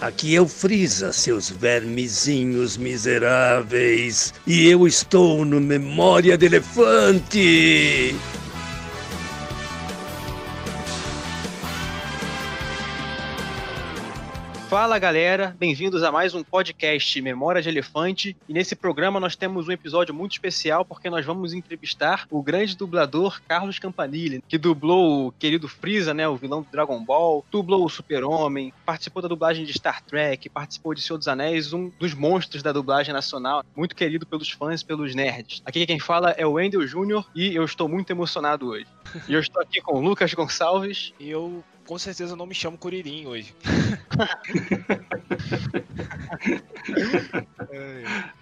Aqui o Freeza, seus vermezinhos miseráveis. E eu estou no Memória de Elefante. Fala galera, bem-vindos a mais um podcast Memória de Elefante. E nesse programa nós temos um episódio muito especial porque nós vamos entrevistar o grande dublador Carlos Campanile, que dublou o querido Freeza, né, o vilão do Dragon Ball, dublou o Super-Homem, participou da dublagem de Star Trek, participou de Senhor dos Anéis, um dos monstros da dublagem nacional, muito querido pelos fãs pelos nerds. Aqui quem fala é o Wendel Júnior e eu estou muito emocionado hoje. E eu estou aqui com o Lucas Gonçalves. E eu com certeza não me chamo Curirim hoje.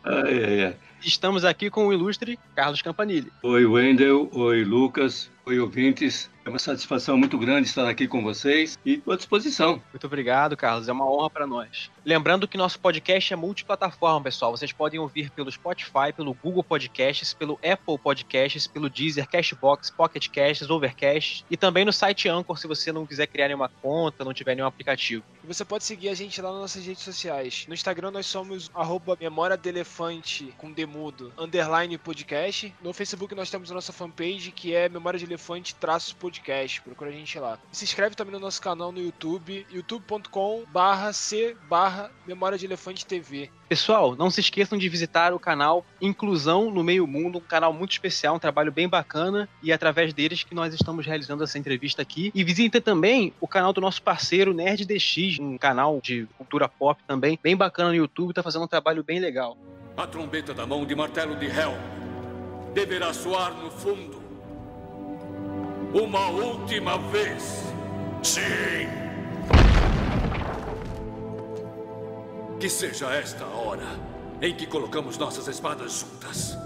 ai, ai, ai. Estamos aqui com o ilustre Carlos Campanile. Oi, Wendel. Oi, Lucas. Oi, ouvintes. É uma satisfação muito grande estar aqui com vocês e à disposição. Muito obrigado, Carlos. É uma honra para nós. Lembrando que nosso podcast é multiplataforma, pessoal. Vocês podem ouvir pelo Spotify, pelo Google Podcasts, pelo Apple Podcasts, pelo Deezer, Cashbox, Pocket Casts, Overcast e também no site Anchor se você não quiser criar nenhuma conta, não tiver nenhum aplicativo. Você pode seguir a gente lá nas nossas redes sociais. No Instagram nós somos arroba memória de elefante com demudo, underline podcast. No Facebook nós temos a nossa fanpage que é memória de elefante traço podcast podcast, procura a gente lá. E se inscreve também no nosso canal no YouTube, youtube.com barra C barra Memória de Elefante TV. Pessoal, não se esqueçam de visitar o canal Inclusão no Meio Mundo, um canal muito especial, um trabalho bem bacana e é através deles que nós estamos realizando essa entrevista aqui. E visitem também o canal do nosso parceiro Nerd DX, um canal de cultura pop também, bem bacana no YouTube, tá fazendo um trabalho bem legal. A trombeta da mão de martelo de Hel deverá soar no fundo uma última vez. Sim! Que seja esta a hora em que colocamos nossas espadas juntas.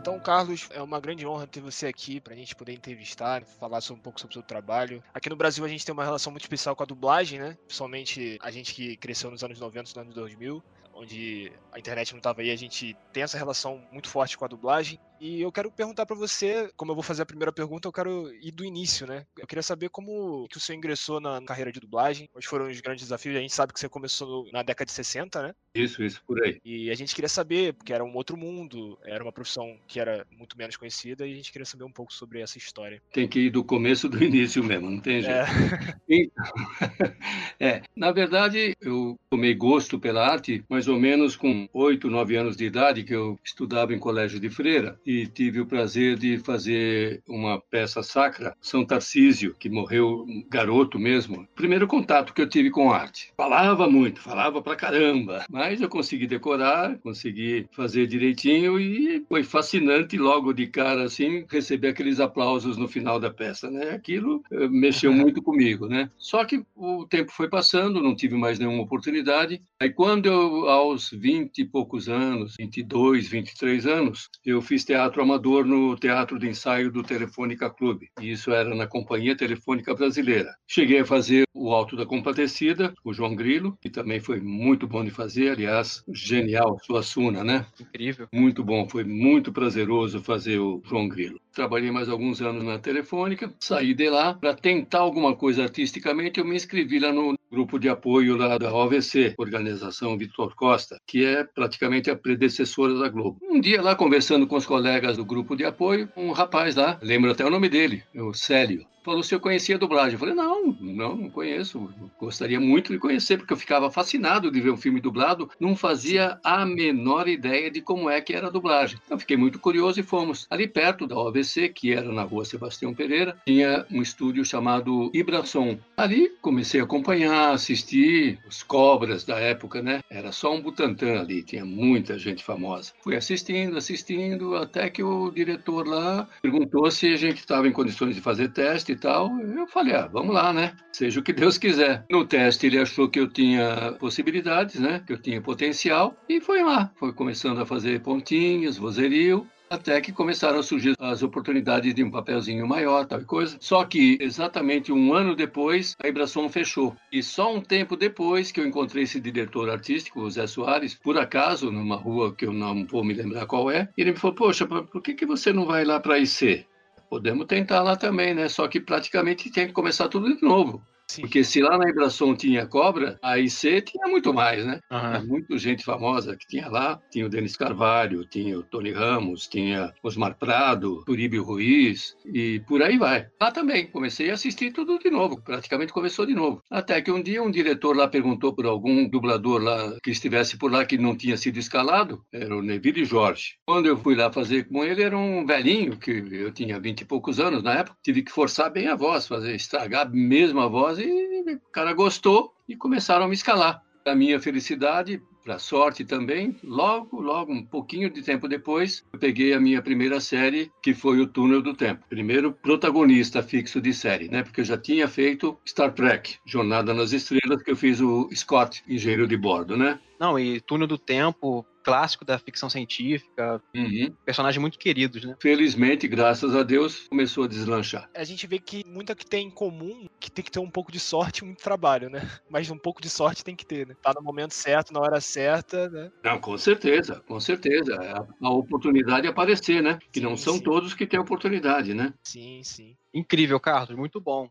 Então, Carlos, é uma grande honra ter você aqui para a gente poder entrevistar, falar um pouco sobre o seu trabalho. Aqui no Brasil a gente tem uma relação muito especial com a dublagem, né? Principalmente a gente que cresceu nos anos 90, nos anos 2000, onde a internet não estava aí, a gente tem essa relação muito forte com a dublagem. E eu quero perguntar para você, como eu vou fazer a primeira pergunta, eu quero ir do início, né? Eu queria saber como que o senhor ingressou na carreira de dublagem, quais foram os grandes desafios. A gente sabe que você começou na década de 60, né? Isso, isso, por aí. E a gente queria saber, porque era um outro mundo, era uma profissão que era muito menos conhecida, e a gente queria saber um pouco sobre essa história. Tem que ir do começo do início mesmo, não tem jeito. É, então, é na verdade, eu tomei gosto pela arte mais ou menos com oito, nove anos de idade, que eu estudava em colégio de freira, e tive o prazer de fazer uma peça sacra, São Tarcísio, que morreu garoto mesmo. Primeiro contato que eu tive com arte. Falava muito, falava pra caramba, mas eu consegui decorar, consegui fazer direitinho e foi fascinante logo de cara assim receber aqueles aplausos no final da peça, né? Aquilo eh, mexeu muito comigo, né? Só que o tempo foi passando, não tive mais nenhuma oportunidade. Aí quando eu aos 20 e poucos anos, 22, 23 anos, eu fiz teatro amador no Teatro de Ensaio do Telefônica Clube. E isso era na Companhia Telefônica Brasileira. Cheguei a fazer o Alto da Compadecida, o João Grilo, que também foi muito bom de fazer, aliás, genial, sua Suna, né? Incrível. Muito bom, foi muito prazeroso fazer o João Grilo. Trabalhei mais alguns anos na Telefônica, saí de lá para tentar alguma coisa artisticamente, eu me inscrevi lá no grupo de apoio lá da OVC, Organização Vitor Costa, que é praticamente a predecessora da Globo. Um dia lá conversando com os colegas do grupo de apoio, um rapaz lá, lembro até o nome dele, o Célio, falou se eu conhecia a dublagem. Eu falei, não, não, não conheço. Gostaria muito de conhecer, porque eu ficava fascinado de ver um filme dublado, não fazia a menor ideia de como é que era a dublagem. Então fiquei muito curioso e fomos ali perto da OVC, que era na rua Sebastião Pereira, tinha um estúdio chamado Ibrasom. Ali comecei a acompanhar, assistir os cobras da época, né? Era só um Butantã ali, tinha muita gente famosa. Fui assistindo, assistindo, até que o diretor lá perguntou se a gente estava em condições de fazer teste e tal. Eu falei, ah, vamos lá, né? Seja o que Deus quiser. No teste ele achou que eu tinha possibilidades, né? Que eu tinha potencial e foi lá. Foi começando a fazer pontinhos, vozerio, até que começaram a surgir as oportunidades de um papelzinho maior, tal coisa. Só que exatamente um ano depois, a Ibrasom fechou. E só um tempo depois que eu encontrei esse diretor artístico, o Zé Soares, por acaso, numa rua que eu não vou me lembrar qual é, ele me falou: Poxa, por que, que você não vai lá para IC? Podemos tentar lá também, né? Só que praticamente tem que começar tudo de novo. Sim. Porque se lá na Ibração tinha cobra, a IC tinha muito mais, né? Tinha muita gente famosa que tinha lá. Tinha o Denis Carvalho, tinha o Tony Ramos, tinha Osmar Prado, Turíbio Ruiz e por aí vai. Lá também, comecei a assistir tudo de novo, praticamente começou de novo. Até que um dia um diretor lá perguntou por algum dublador lá que estivesse por lá que não tinha sido escalado, era o Neville Jorge. Quando eu fui lá fazer com ele, era um velhinho, que eu tinha vinte e poucos anos na época, tive que forçar bem a voz, fazer estragar mesmo a voz e o cara gostou e começaram a me escalar. Para minha felicidade, para sorte também, logo, logo, um pouquinho de tempo depois, eu peguei a minha primeira série, que foi o Túnel do Tempo. Primeiro protagonista fixo de série, né? Porque eu já tinha feito Star Trek, Jornada nas Estrelas, que eu fiz o Scott, engenheiro de bordo, né? Não, e Túnel do Tempo, clássico da ficção científica, Uhum. personagens muito queridos, né? Felizmente, graças a Deus, começou a deslanchar. A gente vê que muita que tem em comum que tem que ter um pouco de sorte e muito trabalho, né? Mas um pouco de sorte tem que ter, né? Tá no momento certo, na hora certa, né? Não, com certeza, com certeza. A, a oportunidade aparecer, né? Que não Sim, são sim. todos que têm oportunidade, né? Sim, sim. Incrível, Carlos, muito bom.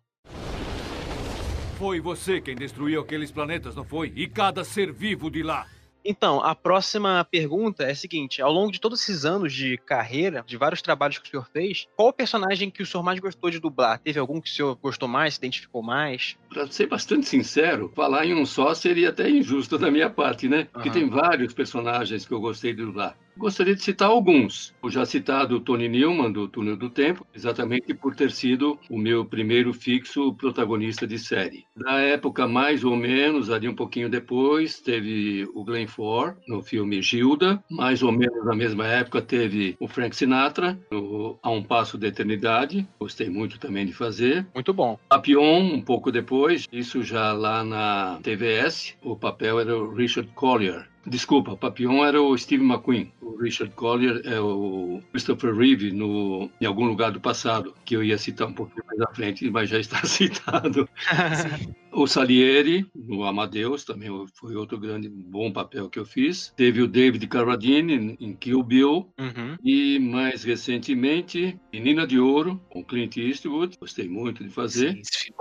Foi você quem destruiu aqueles planetas, não foi? E cada ser vivo de lá. Então, a próxima pergunta é a seguinte: ao longo de todos esses anos de carreira, de vários trabalhos que o senhor fez, qual o personagem que o senhor mais gostou de dublar? Teve algum que o senhor gostou mais, se identificou mais? Para ser bastante sincero, falar em um só seria até injusto da minha parte, né? Porque Aham. tem vários personagens que eu gostei de dublar. Gostaria de citar alguns. O já citado Tony Newman, do Túnel do Tempo, exatamente por ter sido o meu primeiro fixo protagonista de série. Da época, mais ou menos, ali um pouquinho depois, teve o Glenn Ford, no filme Gilda. Mais ou menos na mesma época, teve o Frank Sinatra, no A Um Passo da Eternidade. Gostei muito também de fazer. Muito bom. Papillon, um pouco depois, isso já lá na TVS, o papel era o Richard Collier. Desculpa, Papillon era o Steve McQueen. O Richard Collier é o Christopher Reeve no Em Algum Lugar do Passado, que eu ia citar um pouquinho mais à frente, mas já está citado. O Salieri, no Amadeus, também foi outro grande bom papel que eu fiz. Teve o David Carradine em Kill Bill, Uhum. e mais recentemente, Menina de Ouro, com Clint Eastwood, gostei muito de fazer. Sim.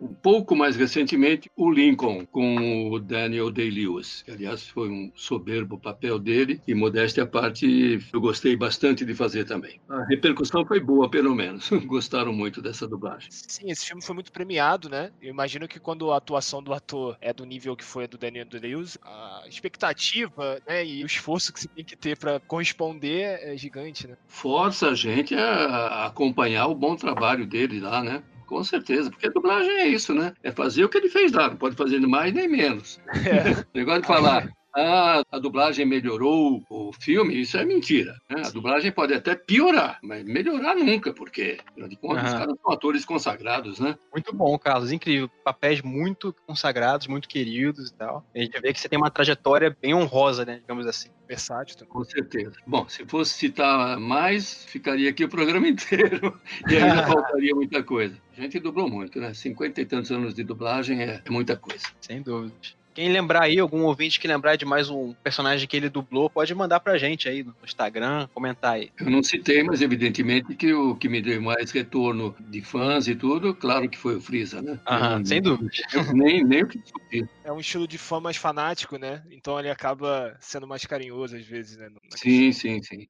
Um pouco mais recentemente, o Lincoln, com o Daniel Day-Lewis, que aliás foi um soberbo papel dele, e modéstia à parte, eu gostei bastante de fazer também. A repercussão foi boa, pelo menos. Gostaram muito dessa dublagem. Sim, esse filme foi muito premiado, né? Eu imagino que quando a atuação do ator é do nível que foi a do Daniel Day-Lewis, a expectativa, né, e o esforço que se tem que ter pra corresponder é gigante, né? Força a gente a acompanhar o bom trabalho dele lá, né? Com certeza, porque a dublagem é isso, né? É fazer o que ele fez lá, não pode fazer nem mais nem menos. É. O negócio de falar, ah, a dublagem melhorou o filme, isso é mentira. né? A dublagem pode até piorar, mas melhorar nunca, porque, afinal de contas, os Aham. caras são atores consagrados, né? Muito bom, Carlos. Incrível. Papéis muito consagrados, muito queridos e tal. A gente vê que você tem uma trajetória bem honrosa, né? Digamos assim. Versátil também. Com certeza. Bom, se fosse citar mais, ficaria aqui o programa inteiro e ainda faltaria muita coisa. A gente dublou muito, né? Cinquenta e tantos anos de dublagem é, é muita coisa. Sem dúvidas. Quem lembrar aí, algum ouvinte que lembrar de mais um personagem que ele dublou, pode mandar pra gente aí no Instagram, comentar aí. Eu não citei, mas evidentemente que o que me deu mais retorno de fãs e tudo, claro que foi o Freeza, né? Aham, Eu- sem dúvida. eu nem, nem o que discutir. É um estilo de fã mais fanático, né? Então ele acaba sendo mais carinhoso às vezes, né? Na Sim, sim, sim.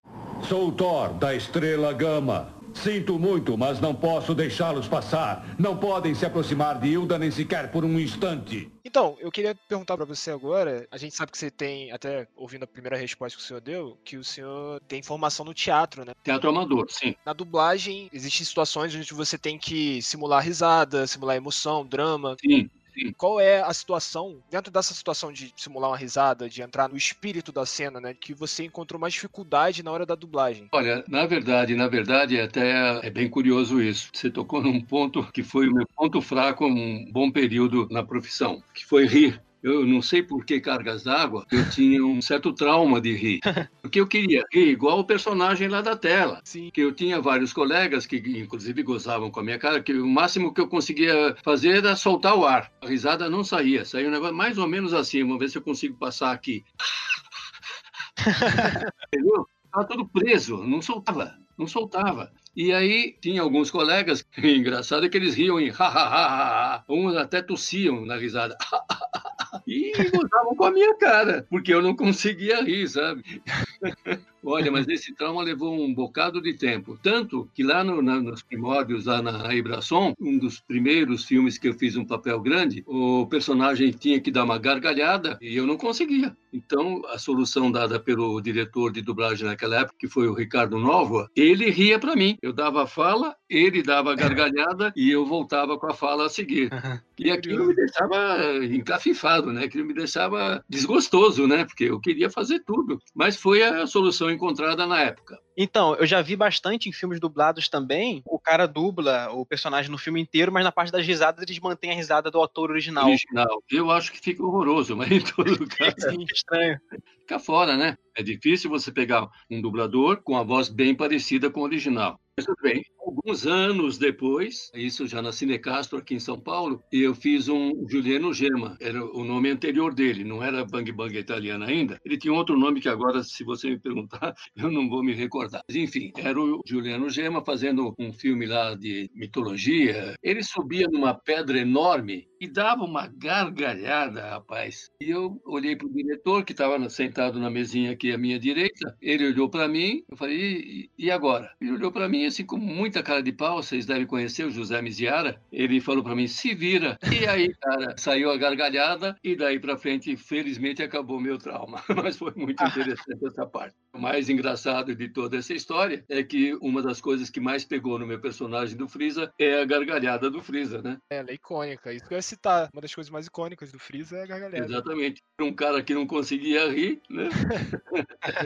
Sou Thor, da Estrela Gama. Sinto muito, mas não posso deixá-los passar. Não podem se aproximar de Hilda nem sequer por um instante. Então, eu queria perguntar pra você agora. A gente sabe que você tem, até ouvindo a primeira resposta que o senhor deu, que o senhor tem formação no teatro, né? Teatro amador, sim. Na dublagem, existem situações onde você tem que simular risada, simular emoção, drama. Sim. Qual é a situação, dentro dessa situação de simular uma risada, de entrar no espírito da cena, né? Que você encontrou mais dificuldade na hora da dublagem? Olha, na verdade, na verdade, até é bem curioso isso. Você tocou num ponto que foi o meu ponto fraco um bom período na profissão, que foi rir. Eu não sei por que cargas d'água, eu tinha um certo trauma de rir. Porque eu queria rir igual o personagem lá da tela. Sim. Que eu tinha vários colegas que, inclusive, gozavam com a minha cara, que o máximo que eu conseguia fazer era soltar o ar. A risada não saía, saía um negócio mais ou menos assim. Vamos ver se eu consigo passar aqui. Entendeu? Estava tudo preso, não soltava, não soltava. E aí tinha alguns colegas, engraçado é que eles riam em ha, ha, ha, ha. uns até tossiam na risada. E gozavam com a minha cara, porque eu não conseguia rir, sabe? Olha, mas esse trauma levou um bocado de tempo. Tanto que lá no, na, nos primórdios, lá na Ibrason, um dos primeiros filmes que eu fiz um papel grande, o personagem tinha que dar uma gargalhada e eu não conseguia. Então, a solução dada pelo diretor de dublagem naquela época, que foi o Ricardo Novoa, ele ria para mim. Eu dava a fala, ele dava a gargalhada e eu voltava com a fala a seguir. E aquilo me deixava encafifado, né? Aquilo me deixava desgostoso, né? Porque eu queria fazer tudo. Mas foi a solução encontrada na época. Então, eu já vi bastante em filmes dublados também. O cara dubla o personagem no filme inteiro, mas na parte das risadas eles mantêm a risada do autor original. Original. Eu acho que fica horroroso, mas em todo caso. Sim, estranho. Fica fora, né? É difícil você pegar um dublador com a voz bem parecida com o original. Mas tudo bem. Alguns anos depois, isso já na Cinecastro aqui em São Paulo, eu fiz um Juliano Gema. Era o nome anterior dele, não era Bang Bang italiana ainda. Ele tinha outro nome que agora, se você me perguntar, eu não vou me recordar. Mas, enfim, era o Juliano Gema fazendo um filme lá de mitologia. Ele subia numa pedra enorme e dava uma gargalhada, rapaz. E eu olhei para o diretor, que estava sentado na mesinha aqui à minha direita. Ele olhou para mim, eu falei, e, e agora? Ele olhou para mim assim com muita cara de pau, vocês devem conhecer o José Miziara. Ele falou para mim, se vira. E aí, cara, saiu a gargalhada e daí para frente, felizmente, acabou meu trauma. Mas foi muito interessante essa parte. O mais engraçado de toda essa história é que uma das coisas que mais pegou no meu personagem do Freeza é a gargalhada do Freeza, né? É, ela é icônica. Isso que eu ia citar. Uma das coisas mais icônicas do Freeza é a gargalhada. Exatamente. Um cara que não conseguia rir, né?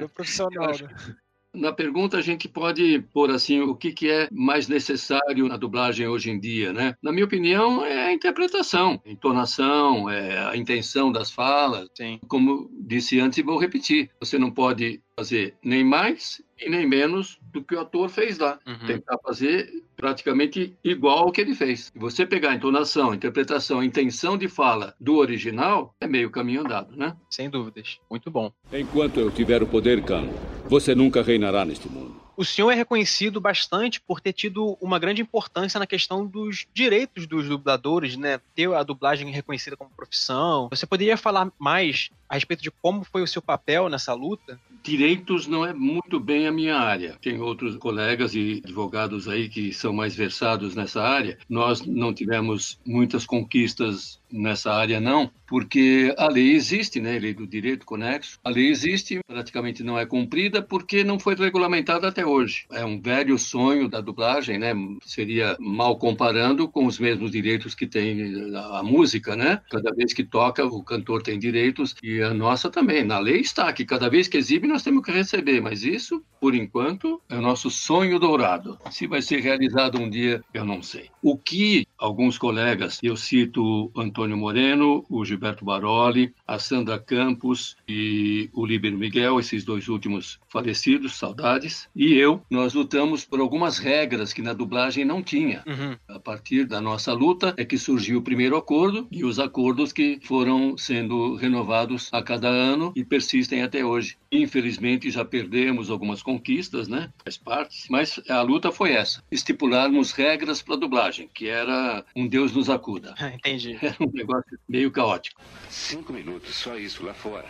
Um profissional, acho- né? Na pergunta, a gente pode pôr assim, o que, que é mais necessário na dublagem hoje em dia, né? Na minha opinião, é a interpretação, a entonação, é a intenção das falas. Sim. Como disse antes e vou repetir, você não pode fazer nem mais e nem menos do que o ator fez lá. Uhum. Tentar fazer praticamente igual ao que ele fez. Se você pegar a entonação, a interpretação, a intenção de fala do original, é meio caminho andado, né? Sem dúvidas. Muito bom. Enquanto eu tiver o poder, Khan, você nunca reinará neste mundo. O senhor é reconhecido bastante por ter tido uma grande importância na questão dos direitos dos dubladores, né? Ter a dublagem reconhecida como profissão. Você poderia falar mais a respeito de como foi o seu papel nessa luta? Direitos não é muito bem a minha área. Tem outros colegas e advogados aí que são mais versados nessa área. Nós não tivemos muitas conquistas nessa área, não, porque a lei existe, né? A lei do direito conexo. A lei existe, praticamente não é cumprida porque não foi regulamentada até hoje. É um velho sonho da dublagem, né? Seria mal comparando com os mesmos direitos que tem a música, né? Cada vez que toca, o cantor tem direitos e a nossa também. Na lei está que cada vez que exibe nós temos que receber, mas isso, por enquanto, é o nosso sonho dourado. Se vai ser realizado um dia, eu não sei. O que alguns colegas, eu cito Antônio Moreno, o Gilberto Baroli, a Sandra Campos e o Líbero Miguel, esses dois últimos falecidos, saudades, e eu, nós lutamos por algumas regras que na dublagem não tinha. Uhum. A partir da nossa luta é que surgiu o primeiro acordo e os acordos que foram sendo renovados a cada ano e persistem até hoje. Infelizmente já perdemos algumas conquistas, né? Faz parte, mas a luta foi essa: estipularmos regras para dublagem, que era um Deus nos acuda. Entendi. Era um negócio meio caótico. Cinco minutos, só isso, lá fora.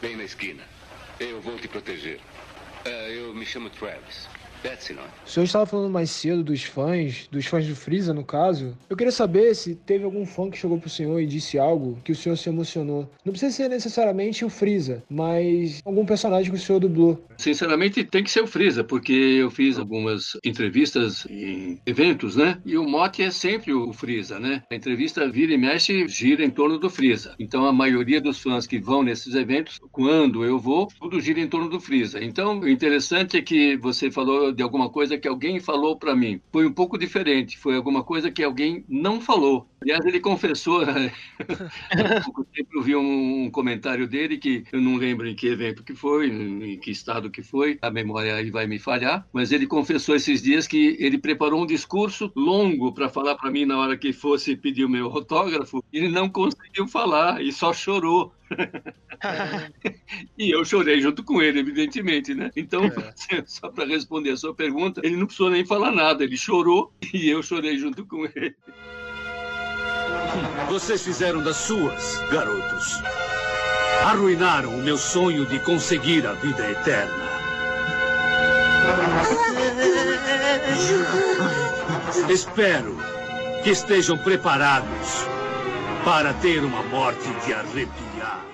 Bem na esquina. Eu vou te proteger. Ah, eu me chamo Travis. O senhor estava falando mais cedo dos fãs, dos fãs do Freeza, no caso. Eu queria saber se teve algum fã que chegou pro senhor e disse algo que o senhor se emocionou. Não precisa ser necessariamente o Freeza, mas algum personagem que o senhor dublou. Sinceramente, tem que ser o Freeza, porque eu fiz algumas entrevistas em eventos, né? E o mote é sempre o Freeza, né? A entrevista vira e mexe, gira em torno do Freeza. Então, a maioria dos fãs que vão nesses eventos, quando eu vou, tudo gira em torno do Freeza. Então, o interessante é que você falou de alguma coisa que alguém falou para mim. Foi um pouco diferente, foi alguma coisa que alguém não falou. Aliás, ele confessou, há pouco tempo eu vi um comentário dele que eu não lembro em que evento que foi, em que estado que foi, a memória aí vai me falhar, mas ele confessou esses dias que ele preparou um discurso longo para falar para mim na hora que fosse pedir o meu autógrafo, e ele não conseguiu falar e só chorou. e eu chorei junto com ele, evidentemente, né? Então, é. só para responder a sua pergunta, ele não precisou nem falar nada, ele chorou e eu chorei junto com ele. Vocês fizeram das suas, garotos. Arruinaram o meu sonho de conseguir a vida eterna. Espero que estejam preparados para ter uma morte de arrepiar.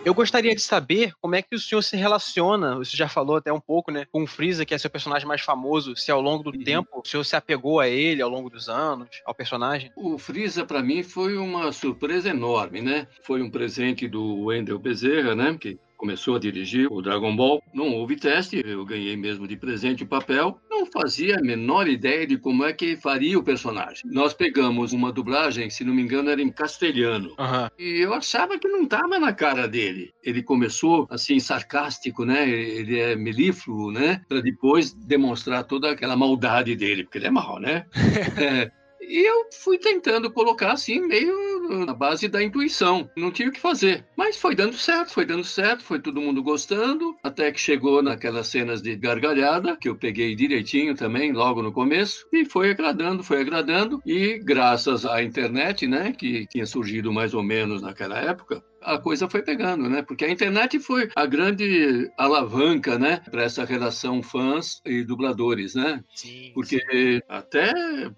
Eu gostaria de saber como é que o senhor se relaciona, você já falou até um pouco, né, com o Freeza, que é seu personagem mais famoso, se ao longo do uhum. tempo o senhor se apegou a ele ao longo dos anos, ao personagem? O Freeza, para mim, foi uma surpresa enorme, né? Foi um presente do Wendel Bezerra, né, que começou a dirigir o Dragon Ball. Não houve teste, eu ganhei mesmo de presente o papel. Não fazia a menor ideia de como é que faria o personagem. Nós pegamos uma dublagem, se não me engano, era em castelhano. Uhum. E eu achava que não estava na cara dele. Ele começou assim, sarcástico, né? Ele é melífluo, né? Para depois demonstrar toda aquela maldade dele, porque ele é mau, né? é, e eu fui tentando colocar assim, meio na base da intuição. Não tinha o que fazer. Mas foi dando certo, foi dando certo, foi todo mundo gostando. Até que chegou naquelas cenas de gargalhada, que eu peguei direitinho também, logo no começo. E foi agradando, foi agradando. E graças à internet, né, que tinha surgido mais ou menos naquela época, a coisa foi pegando, né? Porque a internet foi a grande alavanca, né, para essa relação fãs e dubladores, né? Sim. Porque sim. até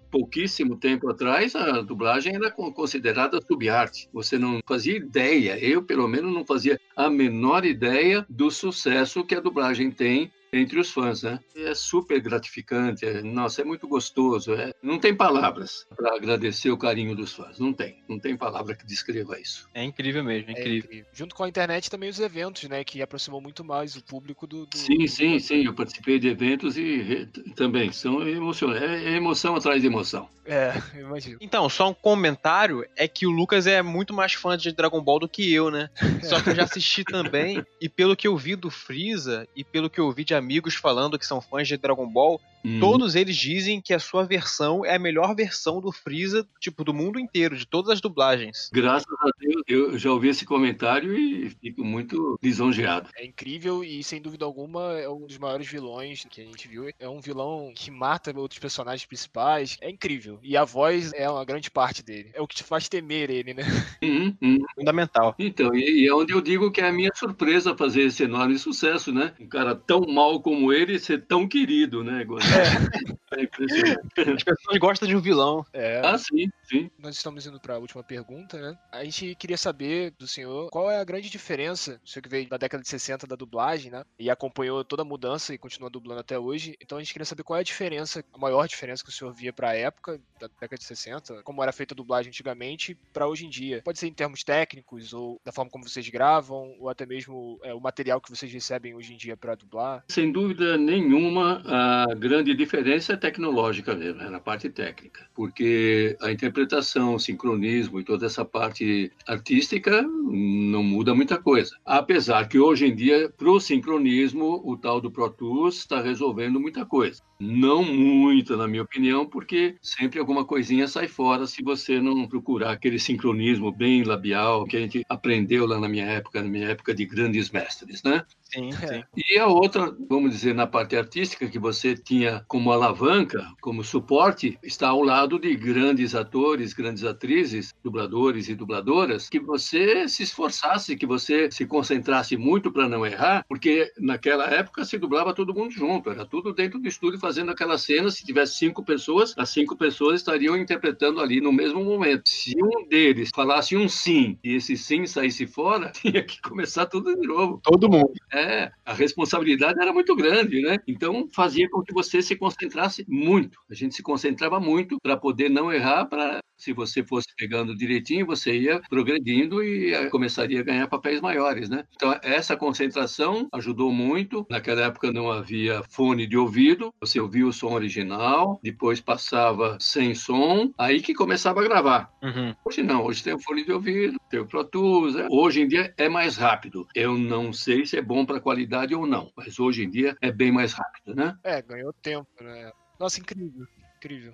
pouquíssimo tempo atrás a dublagem era considerada subarte. Você não fazia ideia, eu pelo menos não fazia a menor ideia do sucesso que a dublagem tem entre os fãs, né? É super gratificante, é, nossa, é muito gostoso. É, não tem palavras para agradecer o carinho dos fãs, não tem, não tem palavra que descreva isso. É incrível mesmo, é, é incrível. incrível. Junto com a internet também os eventos, né, que aproximou muito mais o público do. do sim, do... sim, sim, eu participei de eventos e também são emocionantes, é, é emoção atrás de emoção. É, imagino. Então, só um comentário é que o Lucas é muito mais fã de Dragon Ball do que eu, né? Só que eu já assisti também e pelo que eu vi do Freeza e pelo que eu vi de amigos falando que são fãs de Dragon Ball, Uhum. Todos eles dizem que a sua versão é a melhor versão do Freeza, tipo, do mundo inteiro, de todas as dublagens. Graças a Deus, eu já ouvi esse comentário e fico muito lisonjeado. É incrível e, sem dúvida alguma, é um dos maiores vilões que a gente viu. É um vilão que mata outros personagens principais. É incrível. E a voz é uma grande parte dele. É o que te faz temer ele, né? Uhum, uhum. Fundamental. Então, e, e é onde eu digo que é a minha surpresa fazer esse enorme sucesso, né? Um cara tão mal como ele ser tão querido, né? É. é impressionante. As pessoas gostam de um vilão. É. Ah, sim, sim. Nós estamos indo para a última pergunta, né? A gente queria saber do senhor qual é a grande diferença, o senhor que veio da década de 60 da dublagem, né? E acompanhou toda a mudança e continua dublando até hoje. Então a gente queria saber qual é a diferença, a maior diferença que o senhor via para a época da década de 60, como era feita a dublagem antigamente para hoje em dia. Pode ser em termos técnicos ou da forma como vocês gravam ou até mesmo é, o material que vocês recebem hoje em dia para dublar. Sem dúvida nenhuma, a grande grande diferença é tecnológica mesmo, é na parte técnica, porque a interpretação, o sincronismo e toda essa parte artística não muda muita coisa. Apesar que hoje em dia, para o sincronismo, o tal do Pro Tools está resolvendo muita coisa. Não muito, na minha opinião, porque sempre alguma coisinha sai fora se você não procurar aquele sincronismo bem labial que a gente aprendeu lá na minha época, na minha época de grandes mestres, né? Sim, é. sim. E a outra, vamos dizer, na parte artística, que você tinha como alavanca, como suporte, está ao lado de grandes atores, grandes atrizes, dubladores e dubladoras, que você se esforçasse, que você se concentrasse muito para não errar, porque naquela época se dublava todo mundo junto, era tudo dentro do estúdio fazendo aquela cena. Se tivesse cinco pessoas, as cinco pessoas estariam interpretando ali no mesmo momento. Se um deles falasse um sim e esse sim saísse fora, tinha que começar tudo de novo. Todo mundo. É, é, a responsabilidade era muito grande, né? Então fazia com que você se concentrasse muito. A gente se concentrava muito para poder não errar, para se você fosse pegando direitinho, você ia progredindo e eh, começaria a ganhar papéis maiores, né? Então, essa concentração ajudou muito. Naquela época não havia fone de ouvido, você ouvia o som original, depois passava sem som, aí que começava a gravar. Uhum. Hoje não, hoje tem o fone de ouvido, tem o Pro Tools. Né? Hoje em dia é mais rápido. Eu não sei se é bom para qualidade ou não, mas hoje em dia é bem mais rápido, né? É, ganhou tempo, né? Nossa, incrível. Incrível.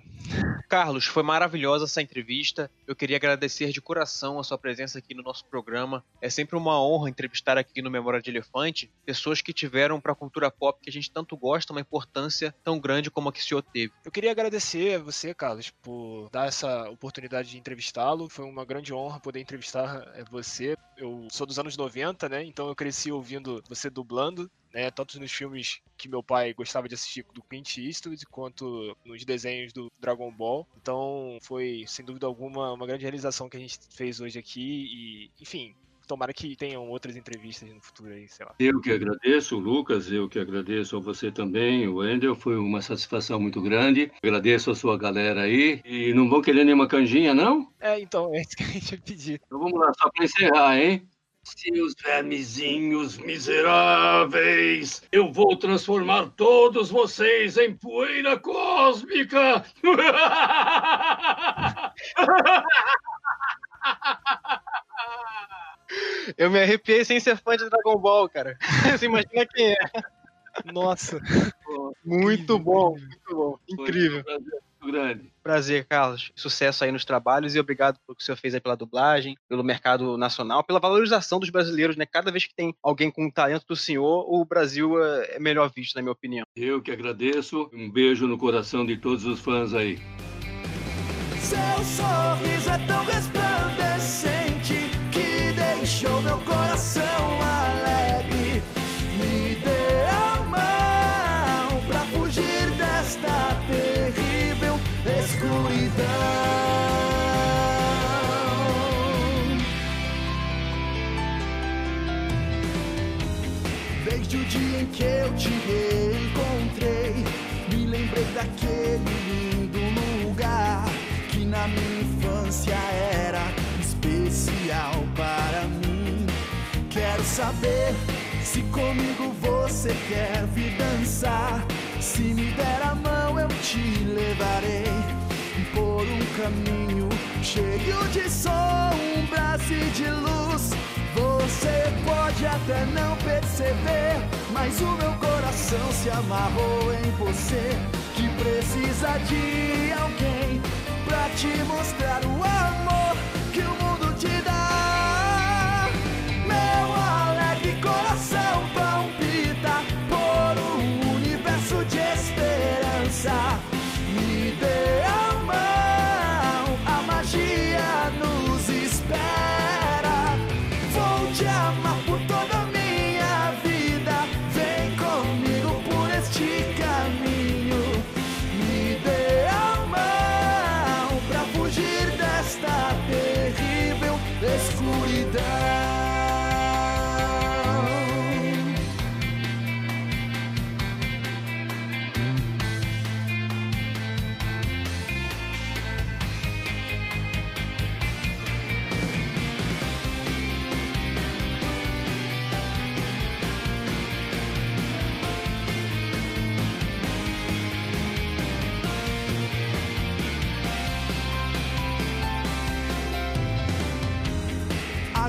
Carlos, foi maravilhosa essa entrevista. Eu queria agradecer de coração a sua presença aqui no nosso programa. É sempre uma honra entrevistar aqui no Memória de Elefante pessoas que tiveram para a cultura pop que a gente tanto gosta uma importância tão grande como a que o senhor teve. Eu queria agradecer a você, Carlos, por dar essa oportunidade de entrevistá-lo. Foi uma grande honra poder entrevistar é, você. Eu sou dos anos 90, né? Então eu cresci ouvindo você dublando né, tanto nos filmes que meu pai gostava de assistir do Clint Eastwood, quanto nos desenhos do Dragon Ball. Então foi, sem dúvida alguma, uma grande realização que a gente fez hoje aqui e, enfim, tomara que tenham outras entrevistas no futuro aí, sei lá. Eu que agradeço, Lucas, eu que agradeço a você também, o Wendel, foi uma satisfação muito grande. Agradeço a sua galera aí. E não vão querer nenhuma canjinha, não? É, então, é isso que a gente ia pedir. Então vamos lá, só para encerrar, hein? Seus vermezinhos miseráveis, eu vou transformar todos vocês em poeira cósmica! Eu me arrepiei sem ser fã de Dragon Ball, cara. Você imagina quem é. Nossa. Muito bom, muito bom. Incrível. Foi um grande. Prazer, Carlos. Sucesso aí nos trabalhos e obrigado pelo que o senhor fez aí pela dublagem, pelo mercado nacional, pela valorização dos brasileiros, né? Cada vez que tem alguém com o talento do senhor, o Brasil é melhor visto, na minha opinião. Eu que agradeço. Um beijo no coração de todos os fãs aí. Seu sorriso é tão resplandecente que deixou meu coração alegre. Desde o dia em que eu te encontrei, me lembrei daquele lindo lugar que na minha infância era especial para mim. Quero saber se comigo você quer vir dançar. Se me der a mão, eu te levarei por um caminho cheio de sombras e de luz. Você pode até não perceber, mas o meu coração se amarrou em você. Que precisa de alguém pra te mostrar o amor que o mundo te dá. Meu alegre coração palpita por um universo de esperança.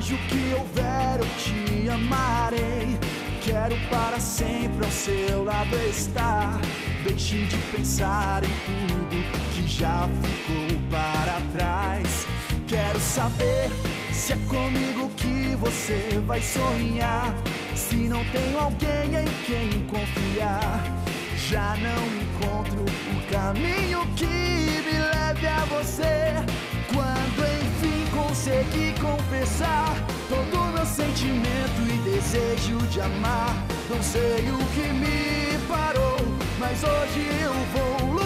Haja o que houver, eu te amarei. Quero para sempre ao seu lado estar. Deixe de pensar em tudo que já ficou para trás. Quero saber se é comigo que você vai sonhar. Se não tenho alguém em quem confiar, já não encontro o caminho que me leve a você. Quando enfim consegui confessar todo meu sentimento e desejo de amar, não sei o que me parou, mas hoje eu vou